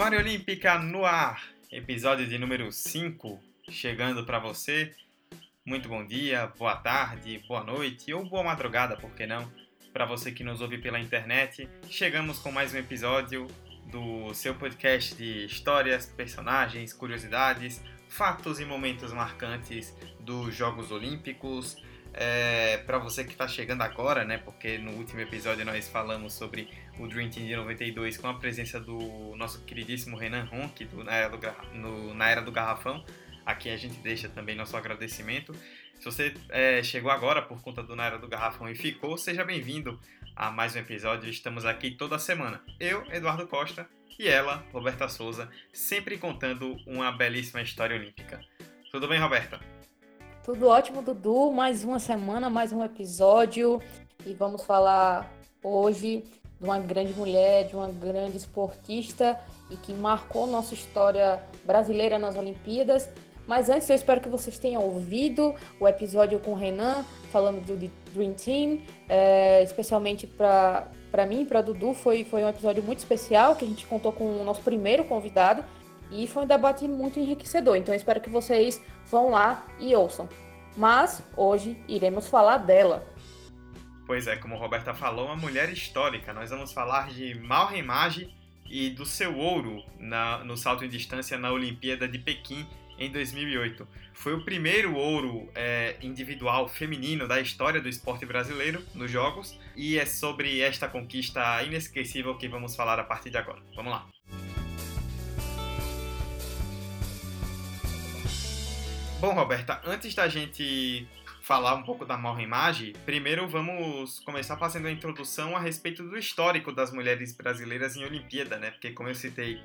Memória Olímpica no ar, episódio de número 5, chegando para você. Muito bom dia, boa tarde, boa noite ou boa madrugada, por que não? Para você que nos ouve pela internet, chegamos com mais um episódio do seu podcast de histórias, personagens, curiosidades, fatos e momentos marcantes dos Jogos Olímpicos. É, para você que está chegando agora, né? Porque no último episódio nós falamos sobre o Dream Team de 92 com a presença do nosso queridíssimo Renan Ronk do, na, era do, no, na Era do Garrafão. Aqui a gente deixa também nosso agradecimento. Se você é, chegou agora por conta do Na Era do Garrafão e ficou, seja bem-vindo a mais um episódio. Estamos aqui toda semana. Eu, Eduardo Costa, e ela, Roberta Souza, sempre contando uma belíssima história olímpica. Tudo bem, Roberta? Tudo ótimo, Dudu. Mais uma semana, mais um episódio. E vamos falar hoje de uma grande mulher, de uma grande esportista e que marcou nossa história brasileira nas Olimpíadas. Mas antes, eu espero que vocês tenham ouvido o episódio com o Renan, falando do Dream Team, é, especialmente para mim, para Dudu. Foi, foi um episódio muito especial que a gente contou com o nosso primeiro convidado e foi um debate muito enriquecedor. Então, espero que vocês vão lá e ouçam. Mas hoje iremos falar dela. Pois é, como a Roberta falou, uma mulher histórica. Nós vamos falar de Malren Magi e do seu ouro na, no salto em distância na Olimpíada de Pequim em 2008. Foi o primeiro ouro é, individual feminino da história do esporte brasileiro nos Jogos e é sobre esta conquista inesquecível que vamos falar a partir de agora. Vamos lá! Bom, Roberta, antes da gente falar um pouco da Malra Imagem, primeiro vamos começar fazendo a introdução a respeito do histórico das mulheres brasileiras em Olimpíada, né? Porque, como eu citei,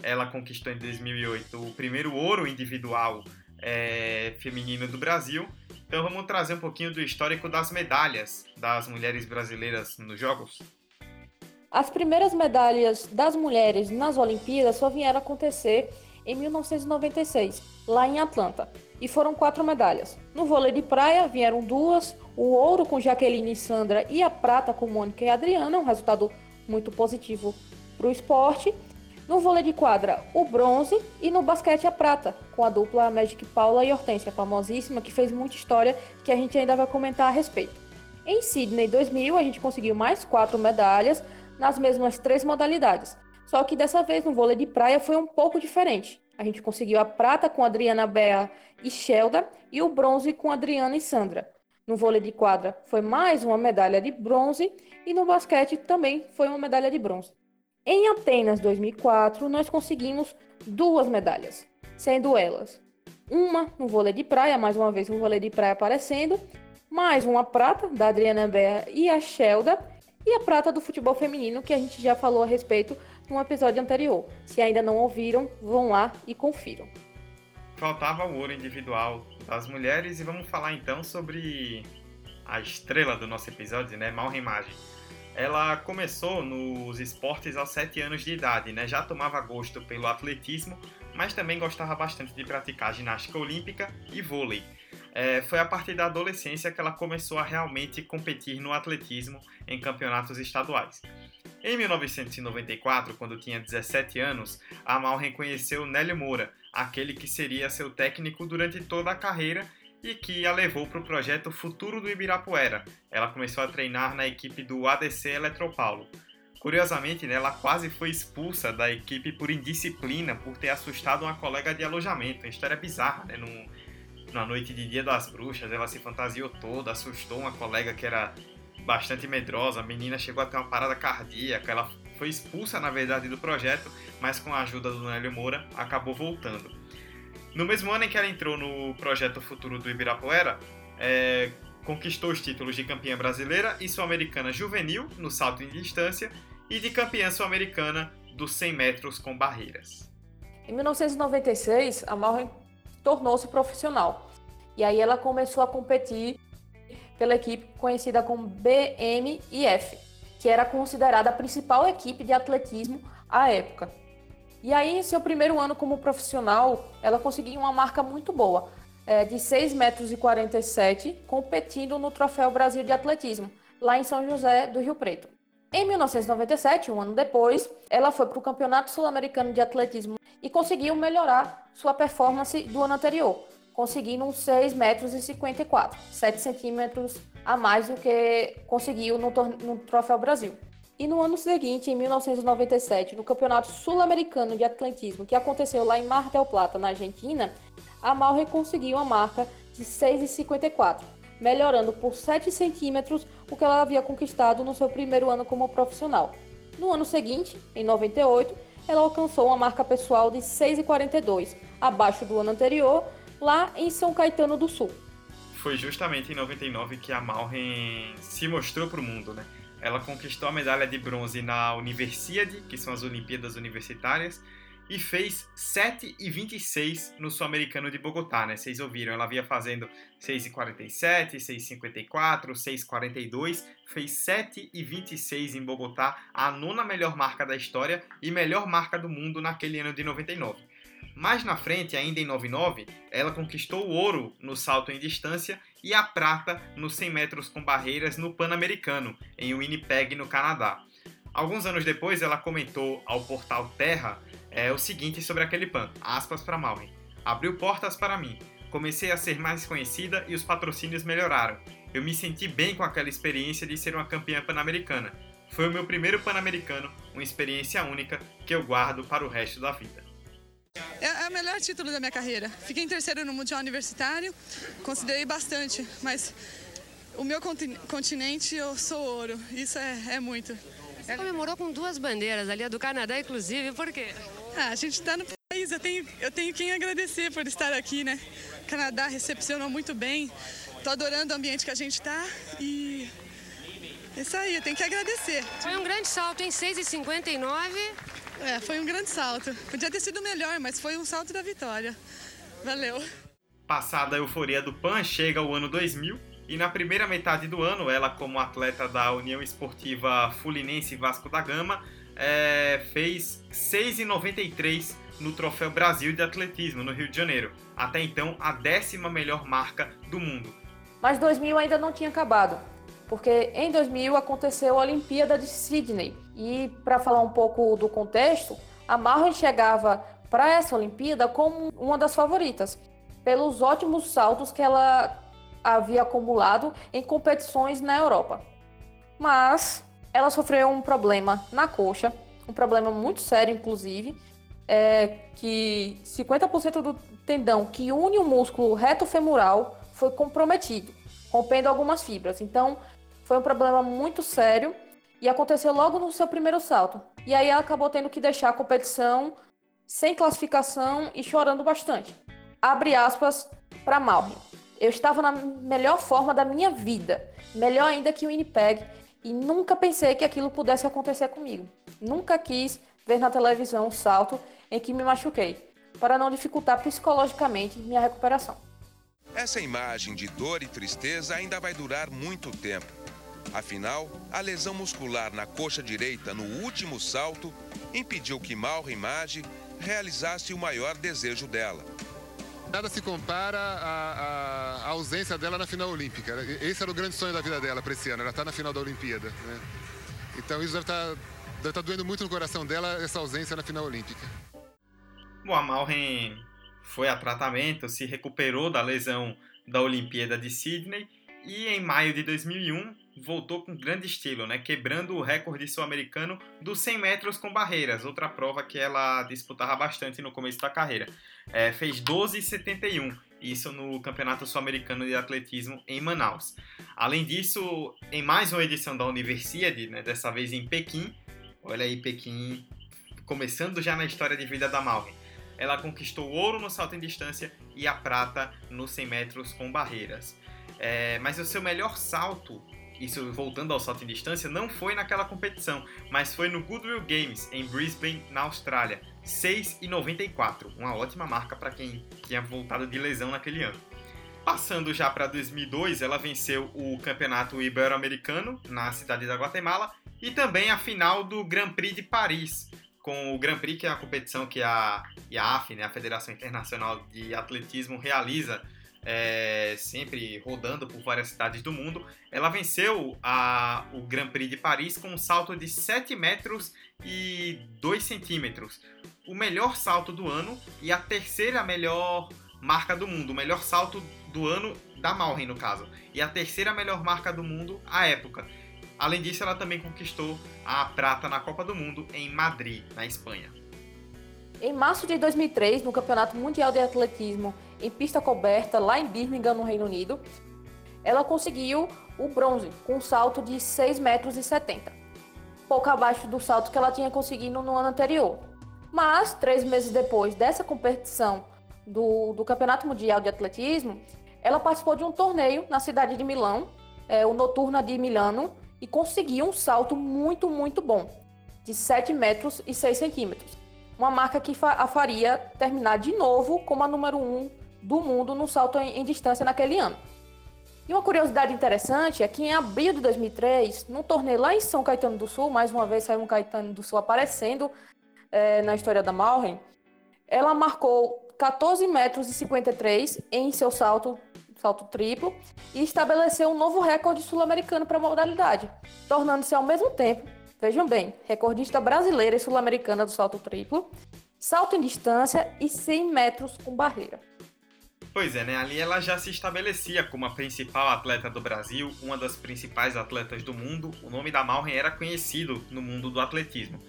ela conquistou em 2008 o primeiro ouro individual é, feminino do Brasil. Então, vamos trazer um pouquinho do histórico das medalhas das mulheres brasileiras nos Jogos. As primeiras medalhas das mulheres nas Olimpíadas só vieram acontecer em 1996, lá em Atlanta e foram quatro medalhas. No vôlei de praia vieram duas, o ouro com Jaqueline e Sandra e a prata com Mônica e Adriana, um resultado muito positivo para o esporte. No vôlei de quadra, o bronze e no basquete a prata, com a dupla Magic Paula e Hortência, famosíssima, que fez muita história que a gente ainda vai comentar a respeito. Em Sydney 2000, a gente conseguiu mais quatro medalhas nas mesmas três modalidades. Só que dessa vez no vôlei de praia foi um pouco diferente. A gente conseguiu a prata com Adriana Bea e Shelda e o bronze com Adriana e Sandra. No vôlei de quadra foi mais uma medalha de bronze e no basquete também foi uma medalha de bronze. Em Atenas 2004, nós conseguimos duas medalhas, sendo elas uma no vôlei de praia, mais uma vez o vôlei de praia aparecendo, mais uma prata da Adriana Bea e a Shelda, e a prata do futebol feminino, que a gente já falou a respeito no episódio anterior. Se ainda não ouviram, vão lá e confiram. Faltava o ouro individual das mulheres e vamos falar então sobre a estrela do nosso episódio, né, Malren Magem. Ela começou nos esportes aos 7 anos de idade, né? Já tomava gosto pelo atletismo, mas também gostava bastante de praticar ginástica olímpica e vôlei. É, foi a partir da adolescência que ela começou a realmente competir no atletismo em campeonatos estaduais. Em 1994, quando tinha 17 anos, a Mal reconheceu Nélio Moura, aquele que seria seu técnico durante toda a carreira e que a levou para o projeto Futuro do Ibirapuera. Ela começou a treinar na equipe do ADC Eletropaulo. Curiosamente, né, ela quase foi expulsa da equipe por indisciplina por ter assustado uma colega de alojamento. Uma história bizarra, né? Num, na noite de Dia das Bruxas, ela se fantasiou toda, assustou uma colega que era bastante medrosa. A menina chegou a ter uma parada cardíaca. Ela foi expulsa, na verdade, do projeto, mas com a ajuda do Nélio Moura acabou voltando. No mesmo ano em que ela entrou no projeto Futuro do Ibirapuera, é, Conquistou os títulos de campeã brasileira e sul-americana juvenil no salto em distância e de campeã sul-americana dos 100 metros com barreiras. Em 1996, a Malren tornou-se profissional. E aí ela começou a competir pela equipe conhecida como BMIF, que era considerada a principal equipe de atletismo à época. E aí, em seu primeiro ano como profissional, ela conseguiu uma marca muito boa, é, de 6,47 metros, e 47, competindo no Troféu Brasil de Atletismo, lá em São José do Rio Preto. Em 1997, um ano depois, ela foi para o Campeonato Sul-Americano de Atletismo e conseguiu melhorar sua performance do ano anterior, conseguindo 6 metros e 54, 7 centímetros a mais do que conseguiu no, no Troféu Brasil. E no ano seguinte, em 1997, no Campeonato Sul-Americano de Atletismo, que aconteceu lá em Mar del Plata, na Argentina, a Malre conseguiu a marca de 6,54, melhorando por 7 centímetros o que ela havia conquistado no seu primeiro ano como profissional. No ano seguinte, em 98, ela alcançou uma marca pessoal de 6,42, abaixo do ano anterior, lá em São Caetano do Sul. Foi justamente em 99 que a Malren se mostrou para o mundo, né? Ela conquistou a medalha de bronze na Universiade, que são as Olimpíadas Universitárias, e fez 7,26 no Sul-Americano de Bogotá, né? Vocês ouviram, ela vinha fazendo 6,47, 6,54, 6,42, fez 7,26 em Bogotá, a nona melhor marca da história e melhor marca do mundo naquele ano de 99. Mais na frente, ainda em 99, ela conquistou o ouro no salto em distância e a prata nos 100 metros com barreiras no Pan-Americano, em Winnipeg, no Canadá. Alguns anos depois, ela comentou ao portal Terra é o seguinte sobre aquele pan, aspas para Malvin. Abriu portas para mim. Comecei a ser mais conhecida e os patrocínios melhoraram. Eu me senti bem com aquela experiência de ser uma campeã pan-americana. Foi o meu primeiro pan-americano, uma experiência única que eu guardo para o resto da vida. É, é o melhor título da minha carreira. Fiquei em terceiro no Mundial Universitário, considerei bastante, mas o meu continente eu sou ouro, isso é, é muito. Você comemorou com duas bandeiras ali, a do Canadá inclusive, por quê? Ah, a gente está no país, eu tenho, eu tenho quem agradecer por estar aqui, né? O Canadá recepcionou muito bem, tô adorando o ambiente que a gente está e é isso aí, eu tenho que agradecer. Foi um grande salto em 6,59. É, foi um grande salto. Podia ter sido melhor, mas foi um salto da vitória. Valeu. Passada a euforia do PAN, chega o ano 2000 e na primeira metade do ano, ela como atleta da União Esportiva Fulinense Vasco da Gama, é, fez 6,93 no Troféu Brasil de Atletismo, no Rio de Janeiro. Até então, a décima melhor marca do mundo. Mas 2000 ainda não tinha acabado, porque em 2000 aconteceu a Olimpíada de Sydney. E para falar um pouco do contexto, a Marlon chegava para essa Olimpíada como uma das favoritas, pelos ótimos saltos que ela havia acumulado em competições na Europa. Mas ela sofreu um problema na coxa, um problema muito sério, inclusive, é que 50% do tendão que une o músculo reto femoral foi comprometido, rompendo algumas fibras. Então, foi um problema muito sério e aconteceu logo no seu primeiro salto. E aí ela acabou tendo que deixar a competição sem classificação e chorando bastante. Abre aspas para Malri. Eu estava na melhor forma da minha vida, melhor ainda que o Winnipeg, e nunca pensei que aquilo pudesse acontecer comigo. Nunca quis ver na televisão um salto em que me machuquei, para não dificultar psicologicamente minha recuperação. Essa imagem de dor e tristeza ainda vai durar muito tempo. Afinal, a lesão muscular na coxa direita no último salto impediu que Malra Image realizasse o maior desejo dela, Nada se compara à, à, ausência dela na final olímpica. Esse era o grande sonho da vida dela para esse ano, ela está na final da Olimpíada. Né? Então isso deve estar tá, tá doendo muito no coração dela, essa ausência na final olímpica. Bom, a Malren foi a tratamento, se recuperou da lesão da Olimpíada de Sydney e em maio de 2001 voltou com grande estilo, né? quebrando o recorde sul-americano dos 100 metros com barreiras, outra prova que ela disputava bastante no começo da carreira. É, fez 12,71, isso no Campeonato Sul-Americano de Atletismo em Manaus. Além disso, em mais uma edição da Universiade, né, dessa vez em Pequim, olha aí Pequim, começando já na história de vida da Malvin, ela conquistou ouro no salto em distância e a prata nos 100 metros com barreiras. É, mas o seu melhor salto, isso voltando ao salto em distância, não foi naquela competição, mas foi no Goodwill Games, em Brisbane, na Austrália. 6,94. Uma ótima marca para quem tinha voltado de lesão naquele ano. Passando já para 2002, ela venceu o campeonato ibero-americano na cidade da Guatemala e também a final do Grand Prix de Paris, com o Grand Prix, que é a competição que a IAF, né, a Federação Internacional de Atletismo, realiza é, sempre rodando por várias cidades do mundo. Ela venceu a, o Grand Prix de Paris com um salto de 7 metros e 2 centímetros. O melhor salto do ano e a terceira melhor marca do mundo. O melhor salto do ano da Malren, no caso. E a terceira melhor marca do mundo à época. Além disso, ela também conquistou a prata na Copa do Mundo em Madrid, na Espanha. Em março de 2003, no Campeonato Mundial de Atletismo em pista coberta, lá em Birmingham, no Reino Unido, ela conseguiu o bronze com um salto de 6,70 metros, pouco abaixo do salto que ela tinha conseguido no ano anterior. Mas, três meses depois dessa competição do, do Campeonato Mundial de Atletismo, ela participou de um torneio na cidade de Milão, é, o Noturna de Milano, e conseguiu um salto muito, muito bom, de 7 metros e 6 centímetros. Uma marca que a faria terminar de novo como a número 1 do mundo no salto em, em distância naquele ano. E uma curiosidade interessante é que em abril de 2003, num torneio lá em São Caetano do Sul, mais uma vez saiu um Caetano do Sul aparecendo é, na história da Malren, ela marcou 14 metros e 53 em seu salto salto triplo, e estabeleceu um novo recorde sul-americano para a modalidade, tornando-se ao mesmo tempo, vejam bem, recordista brasileira e sul-americana do salto triplo, salto em distância e 100 metros com barreira. Pois é, né? Ali ela já se estabelecia como a principal atleta do Brasil, uma das principais atletas do mundo. O nome da Malren era conhecido no mundo do atletismo.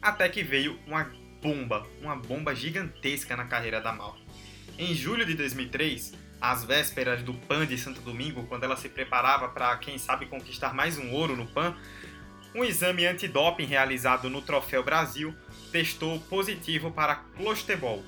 Até que veio uma bomba, uma bomba gigantesca na carreira da Malren. Em julho de 2003, às vésperas do PAN de Santo Domingo, quando ela se preparava para, quem sabe, conquistar mais um ouro no PAN, um exame antidoping realizado no Troféu Brasil testou positivo para clostebol.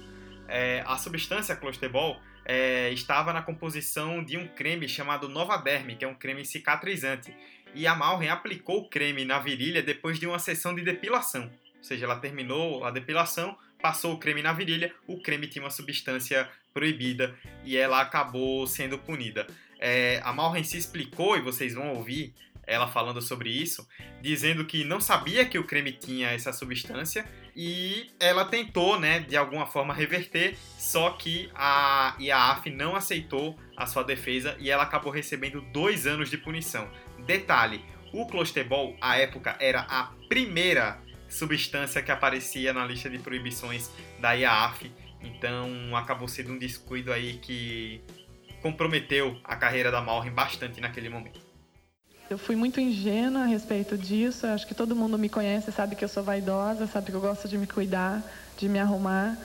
É, a substância clostebol é, estava na composição de um creme chamado Novaderm, que é um creme cicatrizante. E a Malren aplicou o creme na virilha depois de uma sessão de depilação. Ou seja, ela terminou a depilação, passou o creme na virilha, o creme tinha uma substância proibida e ela acabou sendo punida. É, a Malren se explicou, e vocês vão ouvir ela falando sobre isso, dizendo que não sabia que o creme tinha essa substância e ela tentou, né, de alguma forma reverter, só que a IAAF não aceitou a sua defesa e ela acabou recebendo dois anos de punição. Detalhe: o clostebol, à época, era a primeira substância que aparecia na lista de proibições da IAAF então acabou sendo um descuido aí que comprometeu a carreira da Malren bastante naquele momento. Eu fui muito ingênua a respeito disso. Acho que todo mundo me conhece, sabe que eu sou vaidosa, sabe que eu gosto de me cuidar, de me arrumar,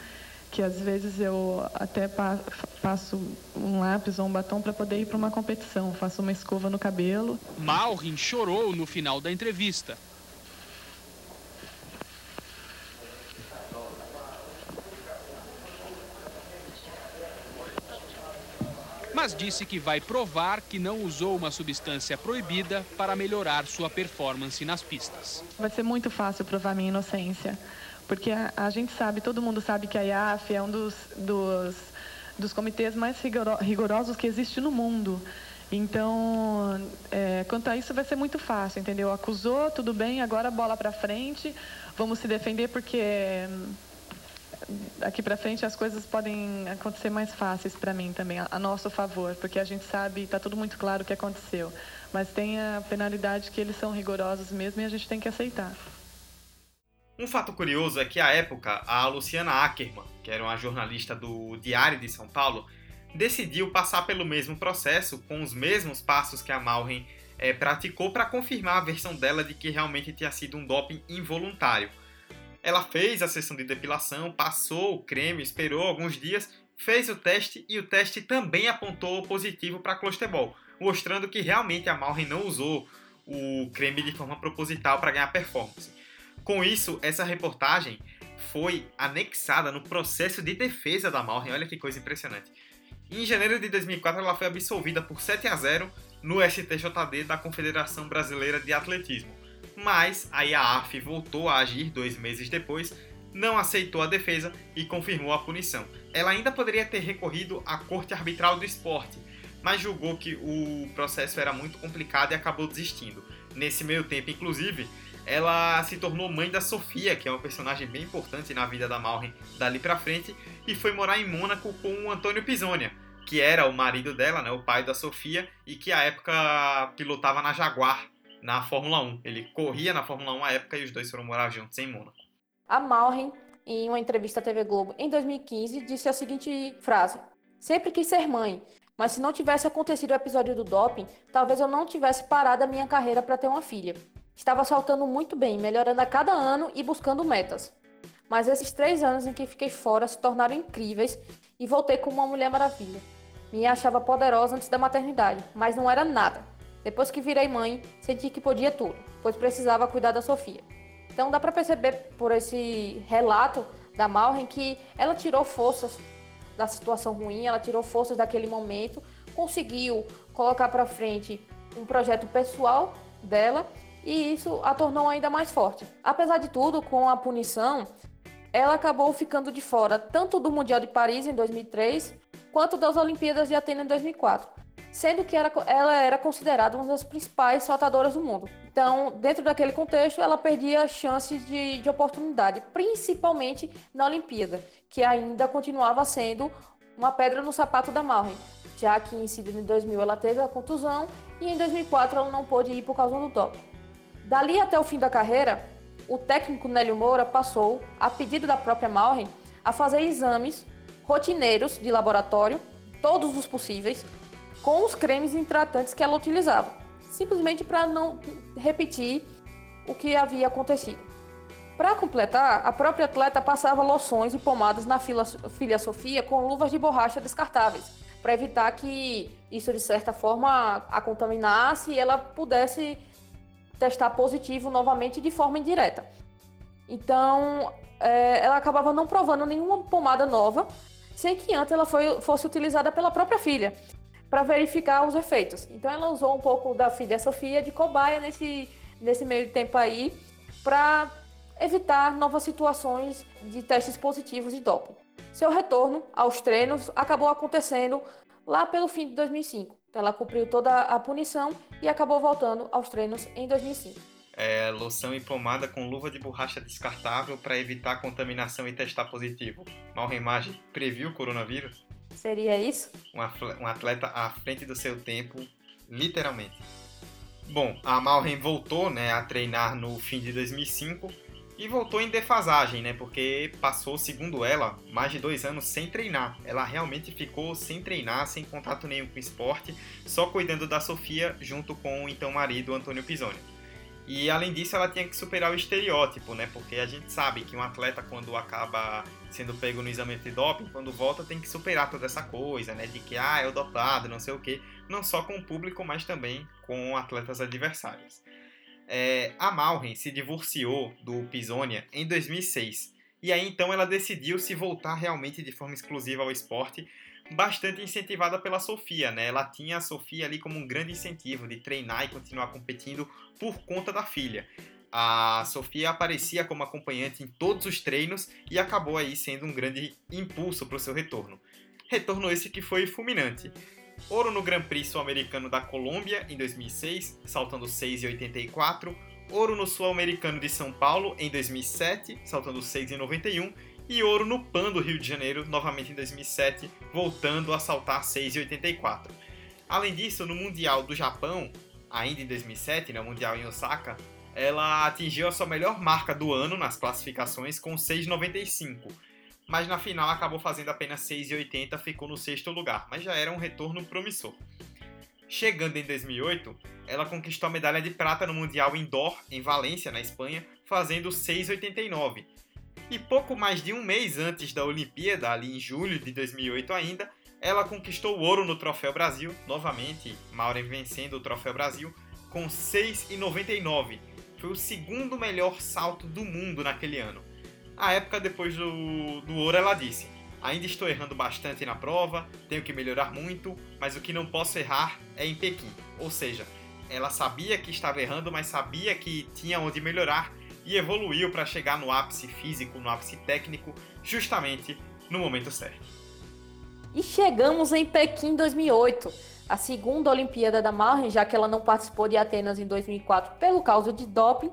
que às vezes eu até passo um lápis ou um batom para poder ir para uma competição, faço uma escova no cabelo. Malrin chorou no final da entrevista. Mas disse que vai provar que não usou uma substância proibida para melhorar sua performance nas pistas. Vai ser muito fácil provar minha inocência, porque a, a gente sabe, todo mundo sabe que a IAF é um dos, dos, dos comitês mais rigorosos que existe no mundo. Então, é, quanto a isso vai ser muito fácil, entendeu? Acusou, tudo bem, agora bola para frente, vamos se defender porque daqui para frente as coisas podem acontecer mais fáceis para mim também, a, a, nosso favor, porque a gente sabe, está tudo muito claro o que aconteceu. Mas tem a penalidade que eles são rigorosos mesmo e a gente tem que aceitar. Um fato curioso é que à época a Luciana Ackerman, que era uma jornalista do Diário de São Paulo, decidiu passar pelo mesmo processo, com os mesmos passos que a Malren é, praticou para confirmar a versão dela de que realmente tinha sido um doping involuntário. Ela fez a sessão de depilação, passou o creme, esperou alguns dias, fez o teste e o teste também apontou positivo para clostebol, mostrando que realmente a Malren não usou o creme de forma proposital para ganhar performance. Com isso, essa reportagem foi anexada no processo de defesa da Malren. Olha que coisa impressionante. Em janeiro de 2004, ela foi absolvida por 7 a 0 no STJD da Confederação Brasileira de Atletismo. Mas aí a AF voltou a agir dois meses depois, não aceitou a defesa e confirmou a punição. Ela ainda poderia ter recorrido à Corte Arbitral do Esporte, mas julgou que o processo era muito complicado e acabou desistindo. Nesse meio tempo, inclusive, ela se tornou mãe da Sofia, que é uma personagem bem importante na vida da Malren dali pra frente, e foi morar em Mônaco com o Antônio Pisonia, que era o marido dela, né, o pai da Sofia, e que à época pilotava na Jaguar, na Fórmula 1. Ele corria na Fórmula 1 à época e os dois foram morar juntos em Mônaco. A Malren, em uma entrevista à TV Globo em 2015, disse a seguinte frase: Sempre quis ser mãe, mas se não tivesse acontecido o episódio do doping, talvez eu não tivesse parado a minha carreira para ter uma filha. Estava saltando muito bem, melhorando a cada ano e buscando metas. Mas esses três anos em que fiquei fora se tornaram incríveis e voltei como uma mulher maravilha. Me achava poderosa antes da maternidade, mas não era nada. Depois que virei mãe, senti que podia tudo, pois precisava cuidar da Sofia. Então dá para perceber por esse relato da Malren que ela tirou forças da situação ruim, ela tirou forças daquele momento, conseguiu colocar para frente um projeto pessoal dela e isso a tornou ainda mais forte. Apesar de tudo, com a punição, ela acabou ficando de fora tanto do Mundial de Paris em 2003 quanto das Olimpíadas de Atenas em 2004, sendo que era, ela era considerada uma das principais saltadoras do mundo. Então, dentro daquele contexto, ela perdia chances de, de oportunidade, principalmente na Olimpíada, que ainda continuava sendo uma pedra no sapato da Malren, já que em Sydney 2000 ela teve a contusão e em 2004 ela não pôde ir por causa do doping. Dali até o fim da carreira, o técnico Nélio Moura passou, a pedido da própria Malren, a fazer exames rotineiros de laboratório, todos os possíveis, com os cremes hidratantes que ela utilizava, simplesmente para não repetir o que havia acontecido. Para completar, a própria atleta passava loções e pomadas na filha Sofia com luvas de borracha descartáveis, para evitar que isso de certa forma a contaminasse e ela pudesse testar positivo novamente de forma indireta. Então, é, ela acabava não provando nenhuma pomada nova sem que antes ela foi, fosse utilizada pela própria filha para verificar os efeitos. Então ela usou um pouco da filha Sofia de cobaia nesse, nesse meio tempo aí para evitar novas situações de testes positivos de doping. Seu retorno aos treinos acabou acontecendo lá pelo fim de 2005. Então, ela cumpriu toda a punição e acabou voltando aos treinos em 2005 é, loção e pomada com luva de borracha descartável para evitar contaminação e testar positivo. Malremagem previu o coronavírus? Seria isso? Um atleta à frente do seu tempo, literalmente. Bom, a Malren voltou né, a treinar no fim de 2005 e voltou em defasagem, né? Porque passou, segundo ela, mais de dois anos sem treinar. Ela realmente ficou sem treinar, sem contato nenhum com o esporte, só cuidando da Sofia junto com o então marido Antônio Pisoni. E além disso, ela tinha que superar o estereótipo, né? Porque a gente sabe que um atleta, quando acaba sendo pego no exame doping, quando volta, tem que superar toda essa coisa, né? De que, ah, é o dopado, não sei o quê. Não só com o público, mas também com atletas adversários. É, a Malren se divorciou do Pisonia em 2006. E aí então ela decidiu se voltar realmente de forma exclusiva ao esporte bastante incentivada pela Sofia, né? Ela tinha a Sofia ali como um grande incentivo de treinar e continuar competindo por conta da filha. A Sofia aparecia como acompanhante em todos os treinos e acabou aí sendo um grande impulso para o seu retorno. Retorno esse que foi fulminante. Ouro no Grand Prix Sul-Americano da Colômbia em 2006, saltando 6,84. Ouro no Sul-Americano de São Paulo em 2007, saltando 6,91 e ouro no PAN do Rio de Janeiro, novamente em 2007, voltando a saltar 6,84. Além disso, no Mundial do Japão, ainda em 2007, no né, Mundial em Osaka, ela atingiu a sua melhor marca do ano nas classificações com 6,95. Mas na final acabou fazendo apenas 6,80, ficou no sexto lugar, mas já era um retorno promissor. Chegando em 2008, ela conquistou a medalha de prata no Mundial Indoor em Valência, na Espanha, fazendo 6,89 e pouco mais de um mês antes da Olimpíada, ali em julho de 2008 ainda, ela conquistou o ouro no Troféu Brasil, novamente, Maureen vencendo o Troféu Brasil, com 6,99. Foi o segundo melhor salto do mundo naquele ano. A época depois do, do ouro, ela disse: Ainda estou errando bastante na prova, tenho que melhorar muito, mas o que não posso errar é em Pequim. Ou seja, ela sabia que estava errando, mas sabia que tinha onde melhorar e evoluiu para chegar no ápice físico, no ápice técnico, justamente no momento certo. E chegamos em Pequim 2008, a segunda Olimpíada da Marren, já que ela não participou de Atenas em 2004 pelo causa de doping,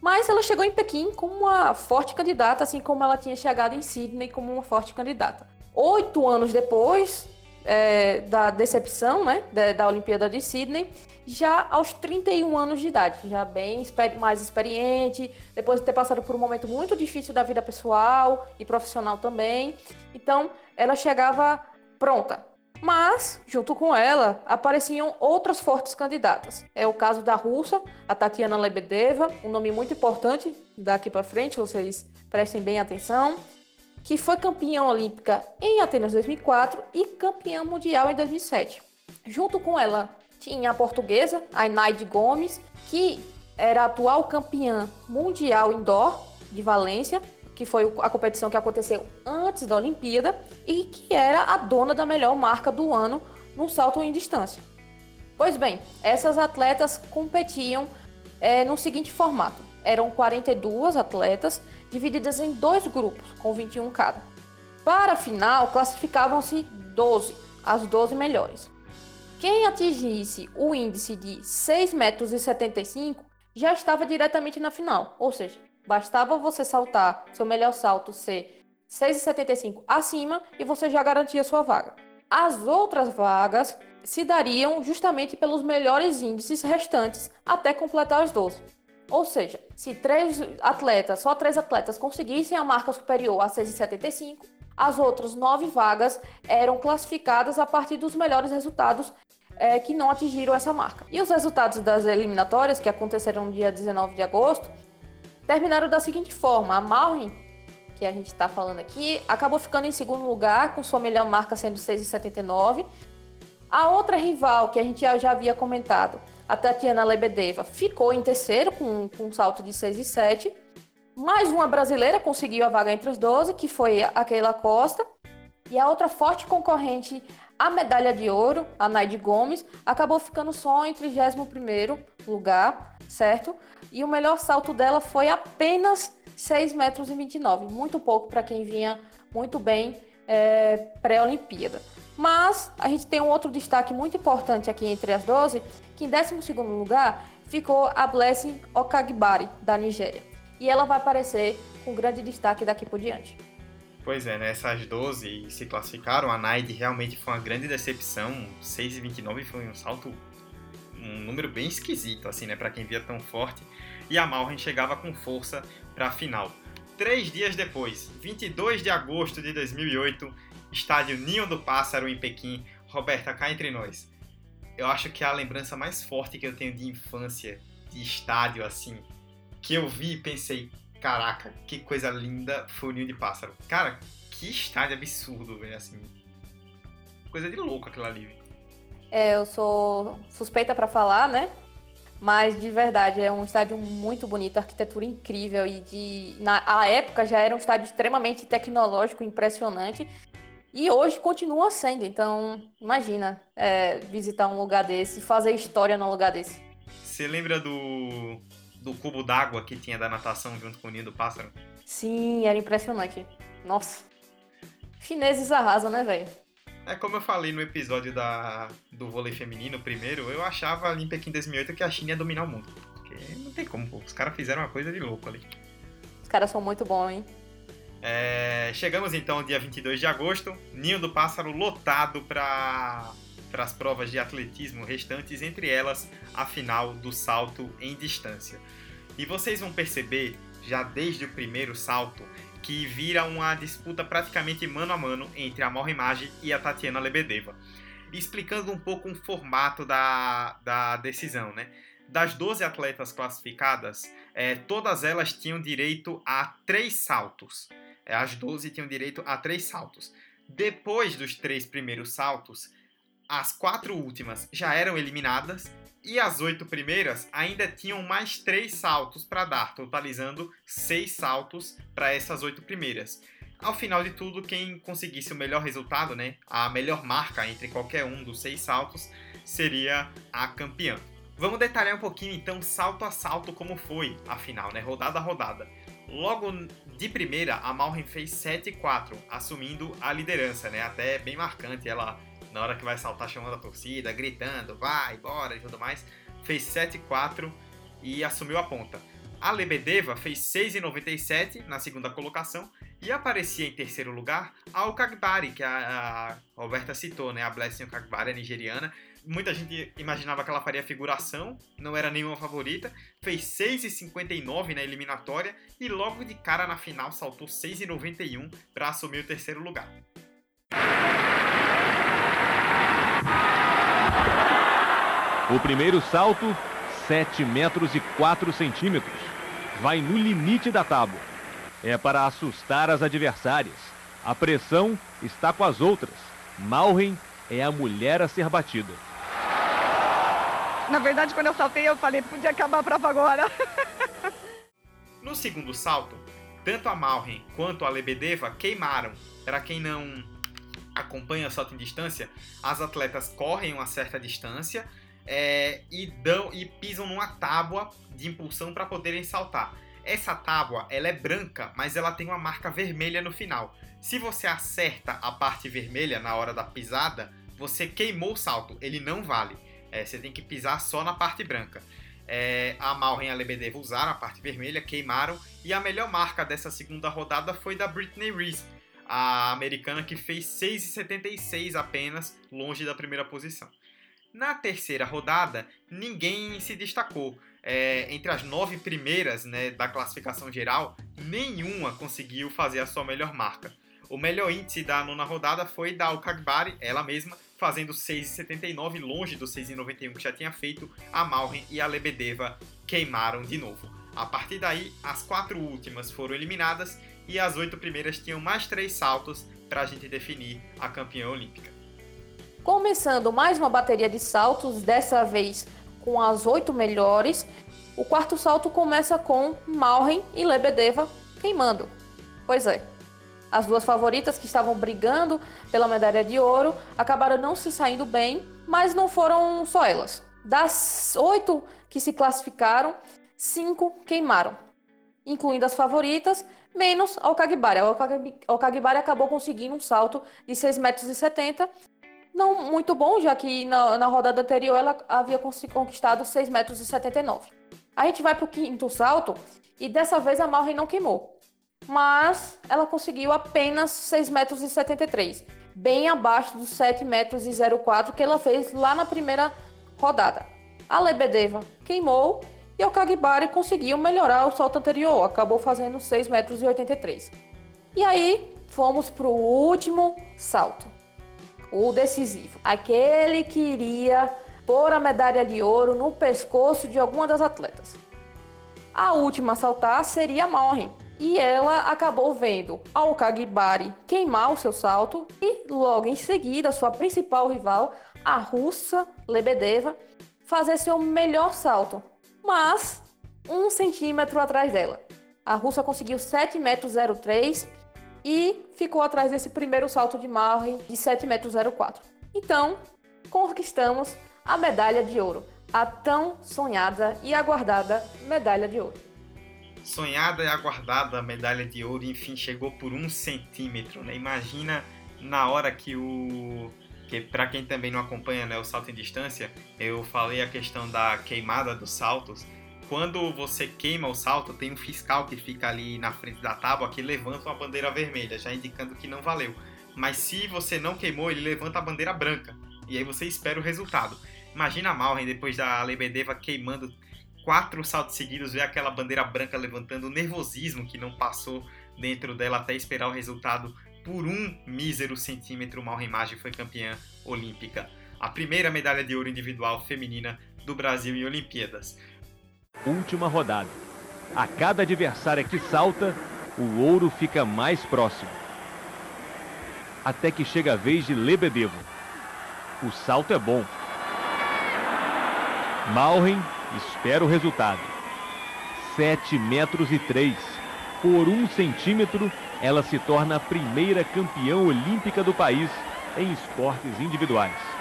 mas ela chegou em Pequim como uma forte candidata, assim como ela tinha chegado em Sydney como uma forte candidata. Oito anos depois é, da decepção né, da, da Olimpíada de Sydney, já aos 31 anos de idade, já bem mais experiente, depois de ter passado por um momento muito difícil da vida pessoal e profissional também. Então, ela chegava pronta. Mas, junto com ela, apareciam outras fortes candidatas. É o caso da russa, a Tatiana Lebedeva, um nome muito importante daqui para frente, vocês prestem bem atenção, que foi campeã olímpica em Atenas 2004 e campeã mundial em 2007. Junto com ela, tinha a portuguesa, a Inaide Gomes, que era a atual campeã mundial indoor de Valência, que foi a competição que aconteceu antes da Olimpíada e que era a dona da melhor marca do ano no salto em distância. Pois bem, essas atletas competiam é, no seguinte formato: eram 42 atletas divididas em dois grupos, com 21 cada. Para a final, classificavam-se 12, as 12 melhores. Quem atingisse o índice de 6,75 metros já estava diretamente na final. Ou seja, bastava você saltar, seu melhor salto ser 6,75 acima e você já garantia sua vaga. As outras vagas se dariam justamente pelos melhores índices restantes até completar as 12. Ou seja, se três atletas, só três atletas conseguissem a marca superior a 6,75, as outras nove vagas eram classificadas a partir dos melhores resultados é, que não atingiram essa marca. E os resultados das eliminatórias, que aconteceram no dia 19 de agosto, terminaram da seguinte forma: a Malrin, que a gente está falando aqui, acabou ficando em segundo lugar, com sua melhor marca sendo 6,79. A outra rival, que a gente já, havia comentado, a Tatiana Lebedeva, ficou em terceiro, com, com um salto de 6,7. Mais uma brasileira conseguiu a vaga entre os 12, que foi a Keila Costa. E a outra forte concorrente a medalha de ouro, a Naide Gomes, acabou ficando só em 31º lugar, certo? E o melhor salto dela foi apenas 6 metros e 29, muito pouco para quem vinha muito bem é, pré-Olimpíada. Mas a gente tem um outro destaque muito importante aqui entre as 12, que em 12º lugar ficou a Blessing Okagbari, da Nigéria. E ela vai aparecer com grande destaque daqui por diante. Pois é, né? Essas 12 se classificaram. A Naide realmente foi uma grande decepção. 6,29 foi um salto, um número bem esquisito, assim, né? Pra quem via tão forte. E a Malren chegava com força para a final. Três dias depois, 22 de agosto de 2008, estádio Ninho do Pássaro em Pequim. Roberta, cá entre nós. Eu acho que é a lembrança mais forte que eu tenho de infância, de estádio, assim, que eu vi e pensei, Caraca, que coisa linda foi o Ninho de Pássaro. Cara, que estádio absurdo, velho, assim. Coisa de louco aquilo ali. É, eu sou suspeita para falar, né? Mas de verdade, é um estádio muito bonito, arquitetura incrível e de na a época já era um estádio extremamente tecnológico, impressionante. E hoje continua sendo, então imagina é, visitar um lugar desse, fazer história num lugar desse. Você lembra do do cubo d'água que tinha da natação junto com o ninho do pássaro? Sim, era impressionante. Nossa. Chineses arrasam, né, velho? É como eu falei no episódio da, do vôlei feminino primeiro, eu achava ali em Pequim 2008 que a China ia dominar o mundo. Porque não tem como, pô. Os caras fizeram uma coisa de louco ali. Os caras são muito bons, hein? É, chegamos então ao dia 22 de agosto, Ninho do Pássaro lotado para para as provas de atletismo restantes, entre elas a final do salto em distância. E vocês vão perceber, já desde o primeiro salto, que vira uma disputa praticamente mano a mano entre a Morra Imagem e a Tatiana Lebedeva. Explicando um pouco o formato da, da decisão, né? Das 12 atletas classificadas, é, todas elas tinham direito a três saltos. É, as 12 tinham direito a três saltos. Depois dos três primeiros saltos, as quatro últimas já eram eliminadas e as oito primeiras ainda tinham mais três saltos para dar, totalizando seis saltos para essas oito primeiras. Ao final de tudo, quem conseguisse o melhor resultado, né, a melhor marca entre qualquer um dos seis saltos, seria a campeã. Vamos detalhar um pouquinho então, salto a salto, como foi a final, né, rodada a rodada. Logo de primeira, a Malren fez 7-4, assumindo a liderança, né? Até bem marcante ela, na hora que vai saltar, chamando a torcida, gritando, vai, bora e tudo mais. Fez 7-4 e assumiu a ponta. A Lebedeva fez 6,97 na segunda colocação e aparecia em terceiro lugar a Okagbari, que a, a Roberta citou, né? A Blessing Okagbari, a nigeriana. Muita gente imaginava que ela faria figuração, não era nenhuma favorita. Fez 6,59 na eliminatória e logo de cara na final saltou 6,91 para assumir o terceiro lugar. O primeiro salto, 7 metros e 4 centímetros. Vai no limite da tábua. É para assustar as adversárias. A pressão está com as outras. Malren é a mulher a ser batida. Na verdade, quando eu saltei, eu falei, podia acabar a prova agora. no segundo salto, tanto a Malren quanto a Lebedeva queimaram. Para quem não acompanha o salto em distância, as atletas correm uma certa distância é, e dão e pisam numa tábua de impulsão para poderem saltar. Essa tábua ela é branca, mas ela tem uma marca vermelha no final. Se você acerta a parte vermelha na hora da pisada, você queimou o salto, ele não vale. É, você tem que pisar só na parte branca. É, a Malren e a Lebedeva usaram a parte vermelha, queimaram, e a melhor marca dessa segunda rodada foi da Britney Reese, a americana que fez 6,76 apenas, longe da primeira posição. Na terceira rodada, ninguém se destacou. É, entre as nove primeiras né, da classificação geral, nenhuma conseguiu fazer a sua melhor marca. O melhor índice da nona rodada foi da Okagbari, ela mesma, fazendo 6,79, longe do 6,91 que já tinha feito. A Malren e a Lebedeva queimaram de novo. A partir daí, as quatro últimas foram eliminadas e as oito primeiras tinham mais três saltos para a gente definir a campeã olímpica. Começando mais uma bateria de saltos, dessa vez com as oito melhores. O quarto salto começa com Malren e Lebedeva queimando. Pois é, as duas favoritas que estavam brigando pela medalha de ouro acabaram não se saindo bem, mas não foram só elas. Das oito que se classificaram, cinco queimaram, incluindo as favoritas, menos a Okagbari. A Okagbari acabou conseguindo um salto de 6,70 metros não muito bom, já que na, na rodada anterior ela havia conquistado 6,79 metros. A gente vai para o quinto salto e dessa vez a Malren não queimou. Mas ela conseguiu apenas 6,73 metros, bem abaixo dos 7,04 metros que ela fez lá na primeira rodada. A Lebedeva queimou e o Kagbari conseguiu melhorar o salto anterior, acabou fazendo 6,83 metros. E aí fomos para o último salto o decisivo. Aquele que iria pôr a medalha de ouro no pescoço de alguma das atletas. A última a saltar seria a e ela acabou vendo a queimar o seu salto e logo em seguida sua principal rival, a russa Lebedeva, fazer seu melhor salto, mas um centímetro atrás dela. A russa conseguiu 7,03 metros e ficou atrás desse primeiro salto de Marley de 7,04 metros. Então, conquistamos a medalha de ouro, a tão sonhada e aguardada medalha de ouro. Sonhada e aguardada medalha de ouro, enfim, chegou por um centímetro, né? Imagina na hora que o que para quem também não acompanha né, o salto em distância, eu falei a questão da queimada dos saltos quando você queima o salto, tem um fiscal que fica ali na frente da tábua que levanta uma bandeira vermelha, já indicando que não valeu. Mas se você não queimou, ele levanta a bandeira branca. E aí você espera o resultado. Imagina a Malren depois da Lebedeva queimando quatro saltos seguidos, ver aquela bandeira branca levantando o nervosismo que não passou dentro dela até esperar o resultado. Por um mísero centímetro, Malren Maggi foi campeã olímpica. A primeira medalha de ouro individual feminina do Brasil em Olimpíadas última rodada. A cada adversária que salta, o ouro fica mais próximo. Até que chega a vez de Lebedevo. O salto é bom. Malren espera o resultado. 7 metros e 3. Por um centímetro, ela se torna a primeira campeã olímpica do país em esportes individuais.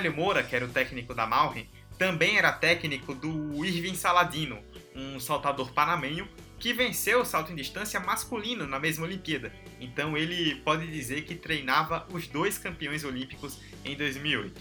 O Nélio Moura, que era o técnico da Malren, também era técnico do Irving Saladino, um saltador panamenho que venceu o salto em distância masculino na mesma Olimpíada. Então ele pode dizer que treinava os dois campeões olímpicos em 2008.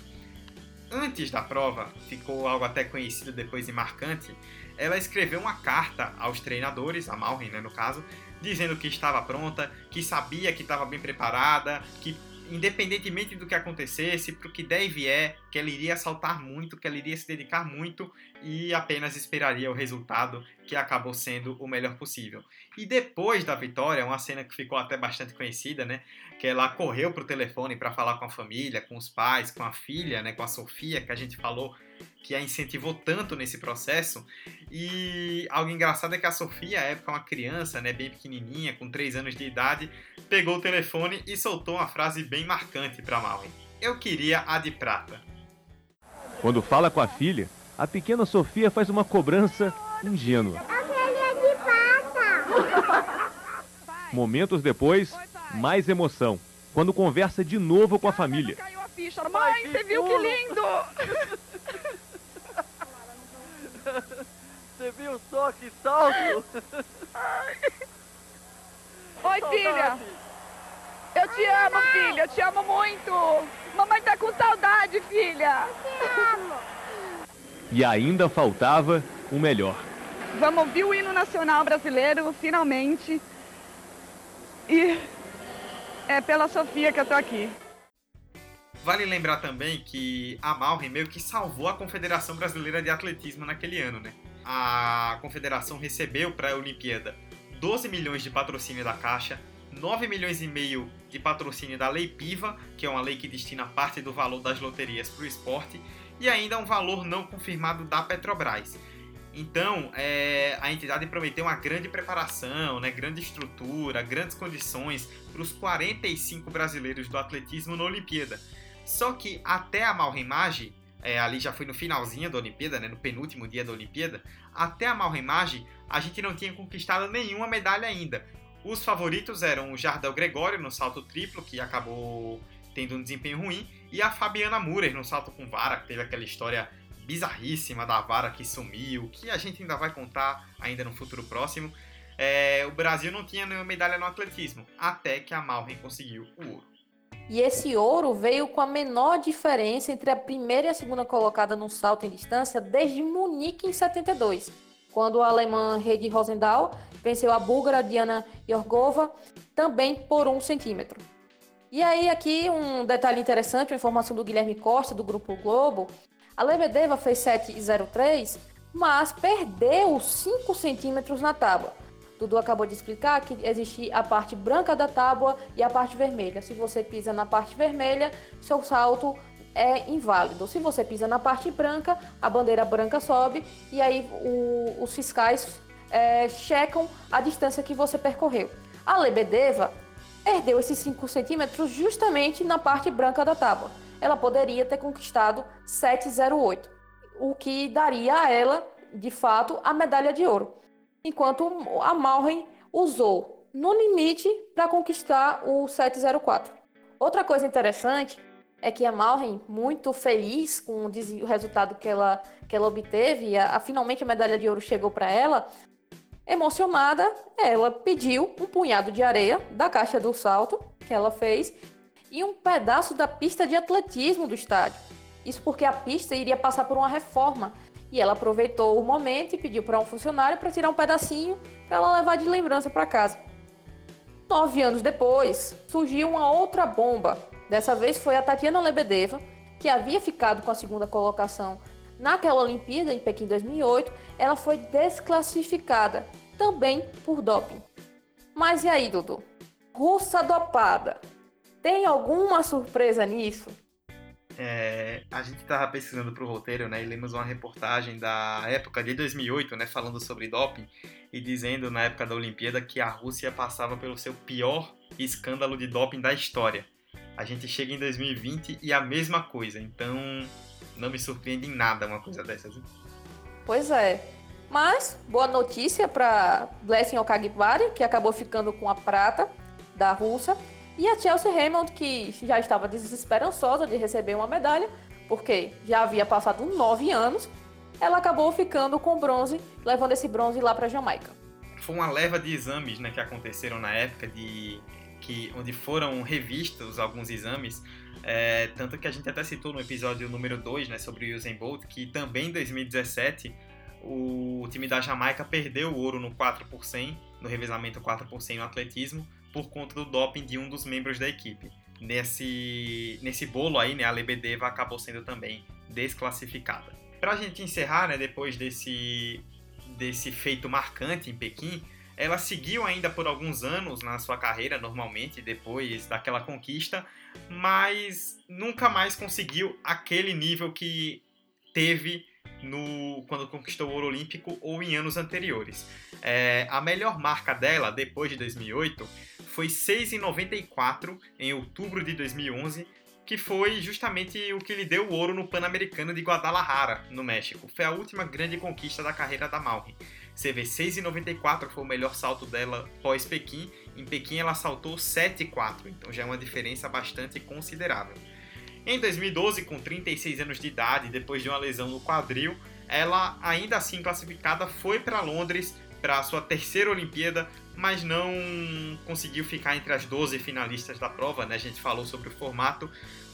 Antes da prova, ficou algo até conhecido depois e marcante, ela escreveu uma carta aos treinadores, a Malrin, né, no caso, dizendo que estava pronta, que sabia que estava bem preparada, que independentemente do que acontecesse, para o que der e vier, que ela iria saltar muito, que ela iria se dedicar muito e apenas esperaria o resultado que acabou sendo o melhor possível. E depois da vitória, uma cena que ficou até bastante conhecida, né? Que ela correu pro telefone para falar com a família, com os pais, com a filha, né? Com a Sofia, que a gente falou que a incentivou tanto nesse processo. E algo engraçado é que a Sofia, à época uma criança, né, bem pequenininha, com 3 anos de idade, pegou o telefone e soltou uma frase bem marcante para Malvin. Eu queria a de prata. Quando fala com a filha, a pequena Sofia faz uma cobrança ingênua. Momentos depois, mais emoção, quando conversa de novo com a família. Mãe, você viu que lindo? Você viu só que salto? Oi, filha. Eu te amo, filha. Eu te amo muito. Mamãe tá com saudade, filha. Eu te amo. E ainda faltava o melhor. Vamos ouvir o hino nacional brasileiro, finalmente. E é pela Sofia que eu tô aqui. Vale lembrar também que a Malrin meio que salvou a Confederação Brasileira de Atletismo naquele ano, né? A confederação recebeu para a Olimpíada 12 milhões de patrocínio da Caixa, 9 milhões e meio de patrocínio da Lei Piva, que é uma lei que destina parte do valor das loterias para o esporte, e ainda um valor não confirmado da Petrobras. Então, é, a entidade prometeu uma grande preparação, né, grande estrutura, grandes condições para os 45 brasileiros do atletismo na Olimpíada. Só que até a Malrimage, é, ali já foi no finalzinho da Olimpíada, né, no penúltimo dia da Olimpíada, até a Malrimage a gente não tinha conquistado nenhuma medalha ainda. Os favoritos eram o Jardel Gregório no salto triplo, que acabou tendo um desempenho ruim, e a Fabiana Murer no salto com vara, que teve aquela história bizarríssima da vara que sumiu, que a gente ainda vai contar ainda no futuro próximo. É, o Brasil não tinha nenhuma medalha no atletismo, até que a Malren conseguiu o ouro. E esse ouro veio com a menor diferença entre a primeira e a segunda colocada no salto em distância desde Munique em 72, quando a alemã Heidi Rosendahl venceu a búlgara Diana Yorgova também por um centímetro. E aí aqui um detalhe interessante, uma informação do Guilherme Costa, do Grupo Globo. A Lebedeva fez 7,03, mas perdeu 5 centímetros na tábua. Dudu acabou de explicar que existe a parte branca da tábua e a parte vermelha. Se você pisa na parte vermelha, seu salto é inválido. Se você pisa na parte branca, a bandeira branca sobe e aí o, os fiscais é, checam a distância que você percorreu. A Lebedeva perdeu esses 5 centímetros justamente na parte branca da tábua. Ela poderia ter conquistado 7,08, o que daria a ela, de fato, a medalha de ouro enquanto a Malren usou no limite para conquistar o 704. Outra coisa interessante é que a Malren, muito feliz com o resultado que ela, que ela obteve, a, a finalmente a medalha de ouro chegou para ela, emocionada, ela pediu um punhado de areia da caixa do salto que ela fez e um pedaço da pista de atletismo do estádio. Isso porque a pista iria passar por uma reforma e ela aproveitou o momento e pediu para um funcionário para tirar um pedacinho para ela levar de lembrança para casa. Nove anos depois, surgiu uma outra bomba. Dessa vez foi a Tatiana Lebedeva, que havia ficado com a segunda colocação naquela Olimpíada em Pequim 2008. Ela foi desclassificada também por doping. Mas e aí, Dudu? Russa dopada. Tem alguma surpresa nisso? É, a gente estava pesquisando para o roteiro, né, e lemos uma reportagem da época de 2008, né, falando sobre doping e dizendo na época da Olimpíada que a Rússia passava pelo seu pior escândalo de doping da história. A gente chega em 2020 e a mesma coisa, então não me surpreende em nada uma coisa dessas. Pois é. Mas, boa notícia para Blessing Okagbari, que acabou ficando com a prata da Rússia, e a Chelsea Raymond, que já estava desesperançosa de receber uma medalha, porque já havia passado nove anos, ela acabou ficando com bronze, levando esse bronze lá para Jamaica. Foi uma leva de exames né, que aconteceram na época, de que, onde foram revistos alguns exames, é, tanto que a gente até citou no episódio número 2 né, sobre o Usain Bolt, que também em 2017 o time da Jamaica perdeu o ouro no 4 por 100, no revezamento 4 por 100 no atletismo, por conta do doping de um dos membros da equipe. Nesse, nesse bolo aí, né, a Lebedeva acabou sendo também desclassificada. Para a gente encerrar, né, depois desse, desse feito marcante em Pequim, ela seguiu ainda por alguns anos na sua carreira, normalmente, depois daquela conquista, mas nunca mais conseguiu aquele nível que teve no, quando conquistou o ouro olímpico ou em anos anteriores. É, a melhor marca dela, depois de 2008, foi 6,94 em outubro de 2011, que foi justamente o que lhe deu o ouro no Pan-Americano de Guadalajara, no México. Foi a última grande conquista da carreira da Malrin. CV 6,94 foi o melhor salto dela pós-Pequim. Em Pequim ela saltou 7,4, então já é uma diferença bastante considerável. Em 2012, com 36 anos de idade, depois de uma lesão no quadril, ela, ainda assim classificada, foi para Londres para sua terceira Olimpíada, mas não conseguiu ficar entre as 12 finalistas da prova, né? A gente falou sobre o formato.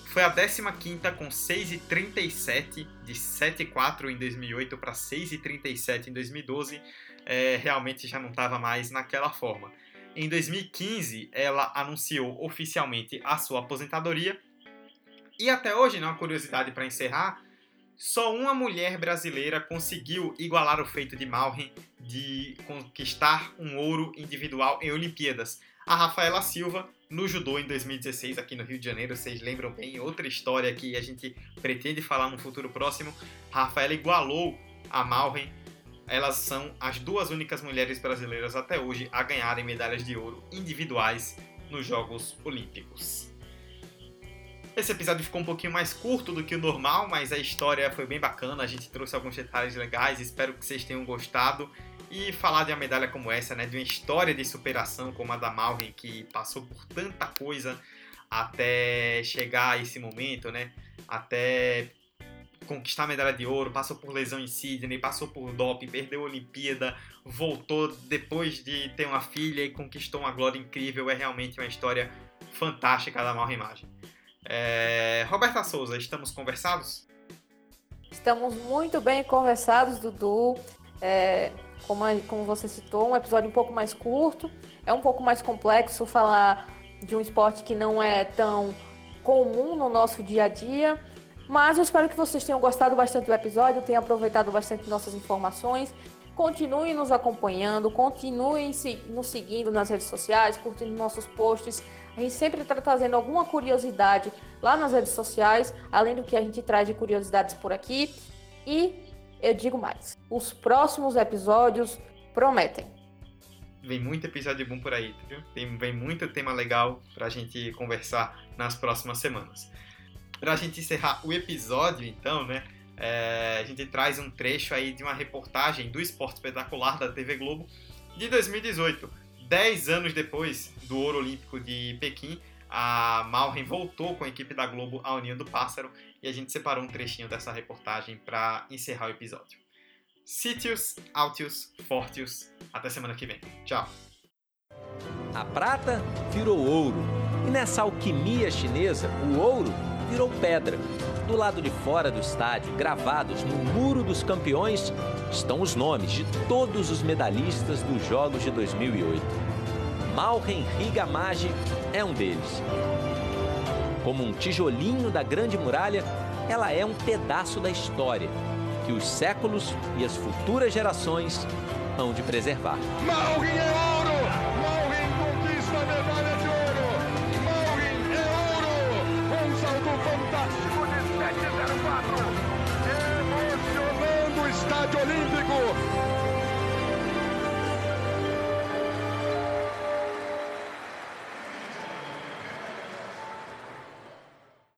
Foi a 15ª com 6,37 de 7,4 em 2008 para 6,37 em 2012. É, realmente já não estava mais naquela forma. Em 2015, ela anunciou oficialmente a sua aposentadoria e até hoje, né, uma curiosidade para encerrar, só uma mulher brasileira conseguiu igualar o feito de Malren de conquistar um ouro individual em Olimpíadas. A Rafaela Silva, no judô em 2016, aqui no Rio de Janeiro, vocês lembram bem, outra história que a gente pretende falar no futuro próximo. A Rafaela igualou a Malren. Elas são as duas únicas mulheres brasileiras até hoje a ganharem medalhas de ouro individuais nos Jogos Olímpicos. Esse episódio ficou um pouquinho mais curto do que o normal, mas a história foi bem bacana, a gente trouxe alguns detalhes legais, espero que vocês tenham gostado. E falar de uma medalha como essa, né, de uma história de superação como a da Malvin, que passou por tanta coisa até chegar a esse momento, né, até conquistar a medalha de ouro, passou por lesão em Sydney, passou por doping, perdeu a Olimpíada, voltou depois de ter uma filha e conquistou uma glória incrível. É realmente uma história fantástica da Malvin Imagem. É... Roberta Souza, estamos conversados? Estamos muito bem conversados, Dudu. É, como, como você citou, um episódio um pouco mais curto. É um pouco mais complexo falar de um esporte que não é tão comum no nosso dia a dia. Mas eu espero que vocês tenham gostado bastante do episódio, tenham aproveitado bastante nossas informações. Continuem nos acompanhando, continuem nos seguindo nas redes sociais, curtindo nossos posts. A gente sempre está trazendo alguma curiosidade lá nas redes sociais, além do que a gente traz de curiosidades por aqui. E eu digo mais: os próximos episódios prometem. Vem muito episódio bom por aí, viu? Tem, vem muito tema legal para a gente conversar nas próximas semanas. Para a gente encerrar o episódio, então, né? É, a gente traz um trecho aí de uma reportagem do Esporte Espetacular da TV Globo de 2018 Dez anos depois do ouro olímpico de Pequim, a Malren voltou com a equipe da Globo à União do Pássaro e a gente separou um trechinho dessa reportagem para encerrar o episódio. Sitius, Altius, Fortius. Até semana que vem. Tchau. A prata virou ouro. E nessa alquimia chinesa, o ouro virou pedra. Do lado de fora do estádio, gravados no Muro dos Campeões, estão os nomes de todos os medalhistas dos Jogos de 2008. Malren Higamage é um deles. Como um tijolinho da Grande Muralha, ela é um pedaço da história que os séculos e as futuras gerações hão de preservar.